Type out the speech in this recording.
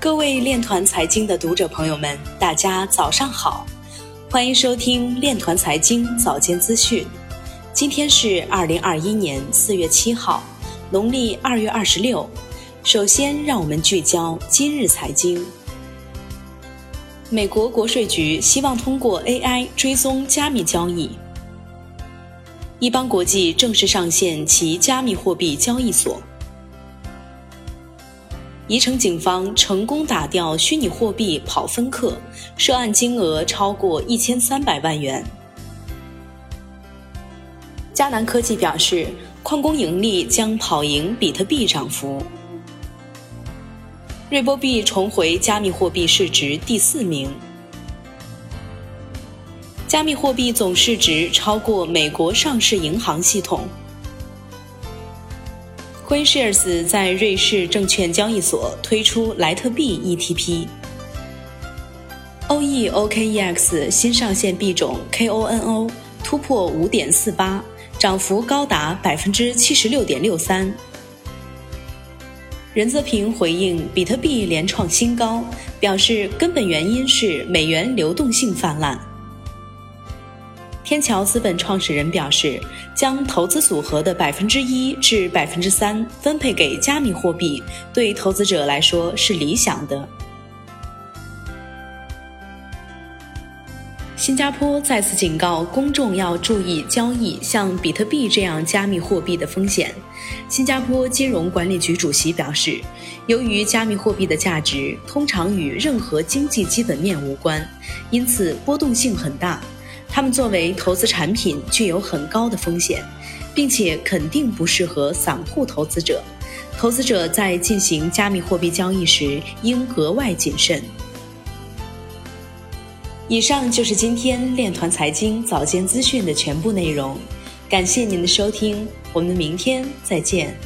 各位链团财经的读者朋友们，大家早上好，欢迎收听链团财经早间资讯。今天是二零二一年四月七号，农历二月二十六。首先，让我们聚焦今日财经。美国国税局希望通过 AI 追踪加密交易。一邦国际正式上线其加密货币交易所。宜城警方成功打掉虚拟货币跑分客，涉案金额超过一千三百万元。迦南科技表示，矿工盈利将跑赢比特币涨幅。瑞波币重回加密货币市值第四名，加密货币总市值超过美国上市银行系统。CoinShares 在瑞士证券交易所推出莱特币 ETP。OEOKEX 新上线币种 KONO 突破五点四八，涨幅高达百分之七十六点六三。任泽平回应比特币连创新高，表示根本原因是美元流动性泛滥。天桥资本创始人表示，将投资组合的百分之一至百分之三分配给加密货币，对投资者来说是理想的。新加坡再次警告公众要注意交易像比特币这样加密货币的风险。新加坡金融管理局主席表示，由于加密货币的价值通常与任何经济基本面无关，因此波动性很大。它们作为投资产品具有很高的风险，并且肯定不适合散户投资者。投资者在进行加密货币交易时应格外谨慎。以上就是今天链团财经早间资讯的全部内容，感谢您的收听，我们明天再见。